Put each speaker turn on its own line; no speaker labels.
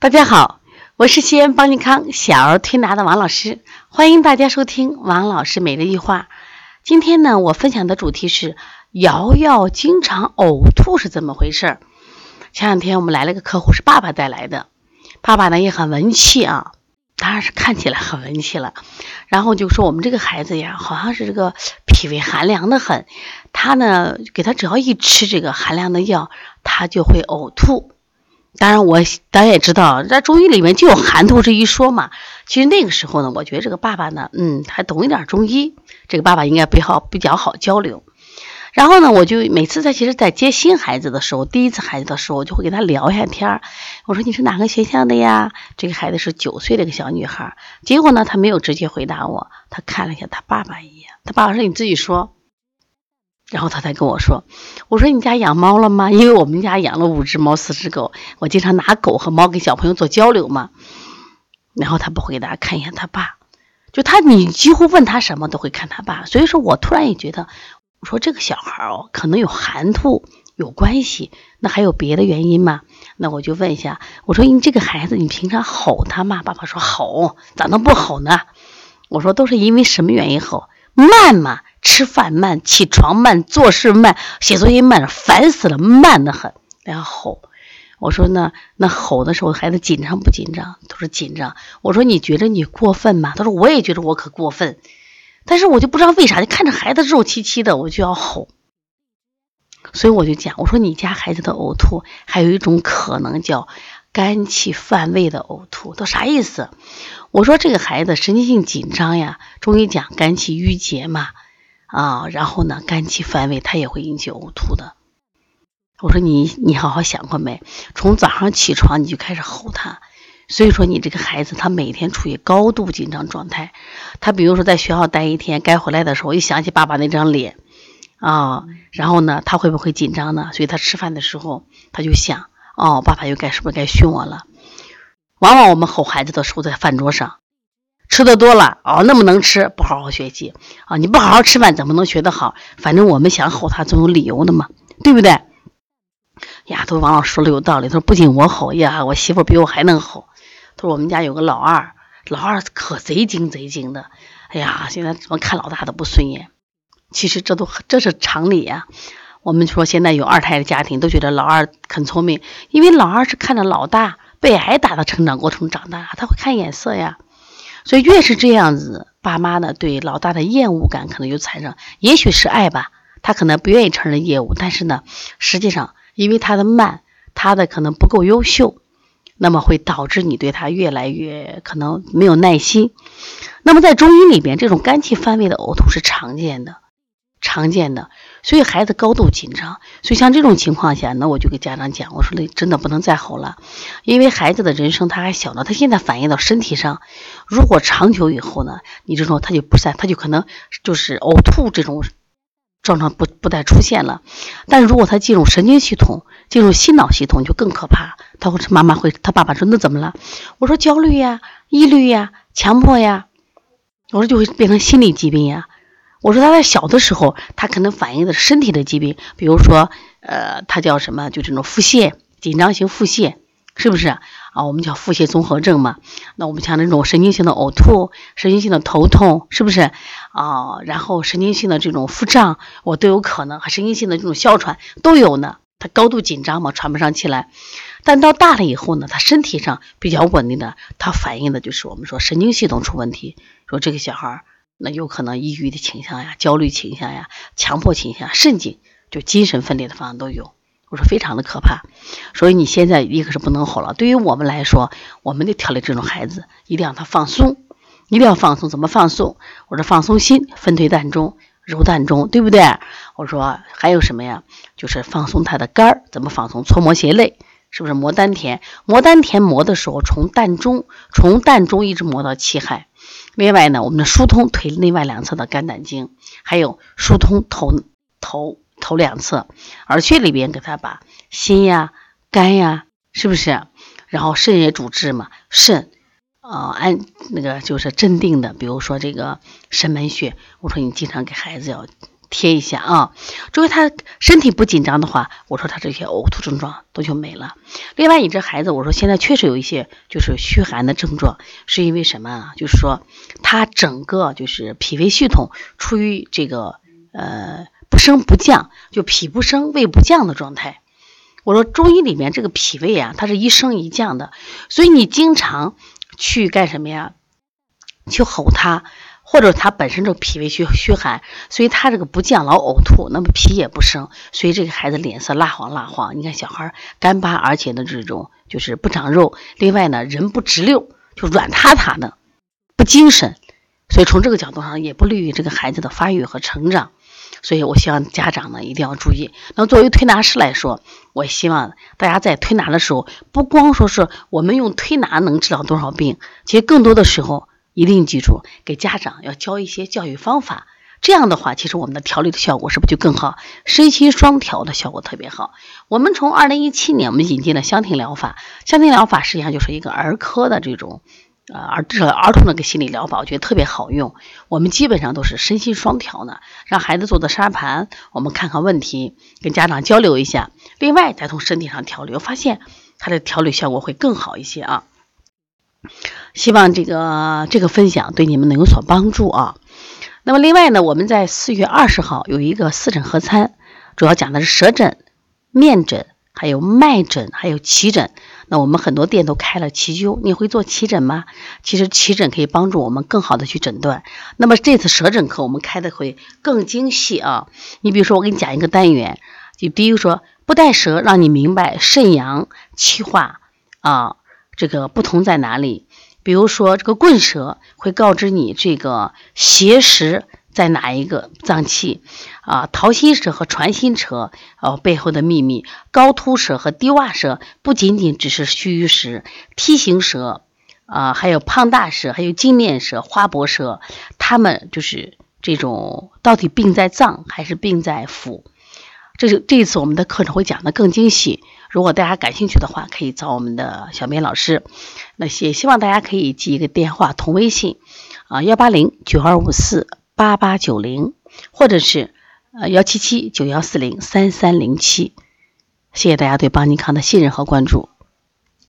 大家好，我是西安邦尼康小儿推拿的王老师，欢迎大家收听王老师每日一话。今天呢，我分享的主题是瑶瑶经常呕吐是怎么回事？前两天我们来了个客户，是爸爸带来的，爸爸呢也很文气啊，当然是看起来很文气了。然后就说我们这个孩子呀，好像是这个脾胃寒凉的很，他呢给他只要一吃这个寒凉的药，他就会呕吐。当然，我咱也知道，在中医里面就有寒吐这一说嘛。其实那个时候呢，我觉得这个爸爸呢，嗯，还懂一点中医，这个爸爸应该比较比较好交流。然后呢，我就每次在其实，在接新孩子的时候，第一次孩子的时候，我就会跟他聊一下天儿。我说你是哪个学校的呀？这个孩子是九岁的一个小女孩。结果呢，他没有直接回答我，他看了一下他爸爸一眼。他爸爸说：“你自己说。”然后他才跟我说：“我说你家养猫了吗？因为我们家养了五只猫、四只狗，我经常拿狗和猫跟小朋友做交流嘛。”然后他不回答，看一下他爸，就他你几乎问他什么都会看他爸。所以说我突然也觉得，我说这个小孩哦，可能有寒吐有关系，那还有别的原因吗？那我就问一下，我说你这个孩子你平常吼他吗？爸爸说吼，咋能不吼呢？我说都是因为什么原因吼？慢嘛。吃饭慢，起床慢，做事慢，写作业慢，烦死了，慢得很。然后吼，我说那，那吼的时候孩子紧张不紧张？他说紧张。我说你觉得你过分吗？他说我也觉得我可过分，但是我就不知道为啥，就看着孩子肉漆漆的，我就要吼。所以我就讲，我说你家孩子的呕吐还有一种可能叫肝气犯胃的呕吐，都啥意思？我说这个孩子神经性紧张呀，中医讲肝气郁结嘛。啊，然后呢，肝气犯胃，它也会引起呕吐的。我说你，你好好想过没？从早上起床你就开始吼他，所以说你这个孩子他每天处于高度紧张状态。他比如说在学校待一天，该回来的时候一想起爸爸那张脸啊，然后呢，他会不会紧张呢？所以他吃饭的时候他就想，哦，爸爸又该是不是该训我了？往往我们吼孩子的时候在饭桌上。吃的多了哦，那么能吃，不好好学习啊！你不好好吃饭，怎么能学得好？反正我们想吼他，总有理由的嘛，对不对？呀，都王老师说的有道理，他说不仅我吼呀，我媳妇比我还能吼。他说我们家有个老二，老二可贼精贼精的。哎呀，现在怎么看老大都不顺眼。其实这都这是常理呀。我们说现在有二胎的家庭都觉得老二很聪明，因为老二是看着老大被挨打的成长过程长大，他会看眼色呀。所以越是这样子，爸妈呢对老大的厌恶感可能就产生，也许是爱吧，他可能不愿意承认业务，但是呢，实际上因为他的慢，他的可能不够优秀，那么会导致你对他越来越可能没有耐心。那么在中医里边，这种肝气犯胃的呕吐是常见的。常见的，所以孩子高度紧张，所以像这种情况下，那我就给家长讲，我说那真的不能再吼了，因为孩子的人生他还小呢，他现在反映到身体上，如果长久以后呢，你这种他就不善，他就可能就是呕吐这种症状不不再出现了，但如果他进入神经系统，进入心脑系统就更可怕，他会妈妈会他爸爸说那怎么了？我说焦虑呀、抑郁呀、强迫呀，我说就会变成心理疾病呀。我说他在小的时候，他可能反映的是身体的疾病，比如说，呃，他叫什么？就这种腹泻，紧张型腹泻，是不是啊？我们叫腹泻综合症嘛。那我们像那种神经性的呕吐、神经性的头痛，是不是啊？然后神经性的这种腹胀，我都有可能，还神经性的这种哮喘都有呢。他高度紧张嘛，喘不上气来。但到大了以后呢，他身体上比较稳定的，他反映的就是我们说神经系统出问题，说这个小孩儿。那有可能抑郁的倾向呀，焦虑倾向呀，强迫倾向，甚至就精神分裂的方向都有。我说非常的可怕，所以你现在一个是不能吼了。对于我们来说，我们得调理这种孩子，一定让他放松，一定要放松。怎么放松？我说放松心，分推膻中，揉膻中，对不对？我说还有什么呀？就是放松他的肝儿，怎么放松？搓摩胁肋，是不是摩丹田？摩丹田磨的时候，从膻中，从膻中一直磨到气海。另外呢，我们的疏通腿内外两侧的肝胆经，还有疏通头头头两侧耳穴里边，给他把心呀、肝呀，是不是？然后肾也主治嘛，肾啊按那个就是镇定的，比如说这个神门穴，我说你经常给孩子要贴一下啊。注意他身体不紧张的话，我说他这些呕吐症状都就没了。另外，你这孩子，我说现在确实有一些就是虚寒的症状，是因为什么啊？就是说他整个就是脾胃系统处于这个呃不升不降，就脾不升胃不降的状态。我说中医里面这个脾胃啊，它是一升一降的，所以你经常去干什么呀？去吼他，或者他本身就脾胃虚虚寒，所以他这个不降老呕吐，那么脾也不升，所以这个孩子脸色蜡黄蜡黄。你看小孩干巴，而且呢这种就是不长肉，另外呢人不直溜，就软塌塌的，不精神，所以从这个角度上也不利于这个孩子的发育和成长。所以，我希望家长呢一定要注意。那作为推拿师来说，我希望大家在推拿的时候，不光说是我们用推拿能治疗多少病，其实更多的时候一定记住，给家长要教一些教育方法。这样的话，其实我们的调理的效果是不是就更好？身心双调的效果特别好。我们从二零一七年，我们引进了香庭疗法。香庭疗法实际上就是一个儿科的这种。呃，儿这儿童的个心理疗法，我觉得特别好用。我们基本上都是身心双调呢，让孩子做的沙盘，我们看看问题，跟家长交流一下。另外，再从身体上调理，我发现他的调理效果会更好一些啊。希望这个这个分享对你们能有所帮助啊。那么，另外呢，我们在四月二十号有一个四诊合参，主要讲的是舌诊、面诊。还有脉诊，还有奇诊。那我们很多店都开了奇灸，你会做奇诊吗？其实奇诊可以帮助我们更好的去诊断。那么这次舌诊课我们开的会更精细啊。你比如说，我给你讲一个单元，就比如说不带舌，让你明白肾阳气化啊，这个不同在哪里。比如说这个棍舌会告知你这个邪实。在哪一个脏器啊？桃心舌和传心舌哦，背后的秘密。高凸舌和低洼舌不仅仅只是虚与实，梯形舌啊，还有胖大舌，还有镜面舌、花薄舌，他们就是这种到底病在脏还是病在腑？这是这一次我们的课程会讲的更精细。如果大家感兴趣的话，可以找我们的小明老师。那也希望大家可以记一个电话同微信啊，幺八零九二五四。八八九零，或者是呃幺七七九幺四零三三零七，谢谢大家对邦尼康的信任和关注。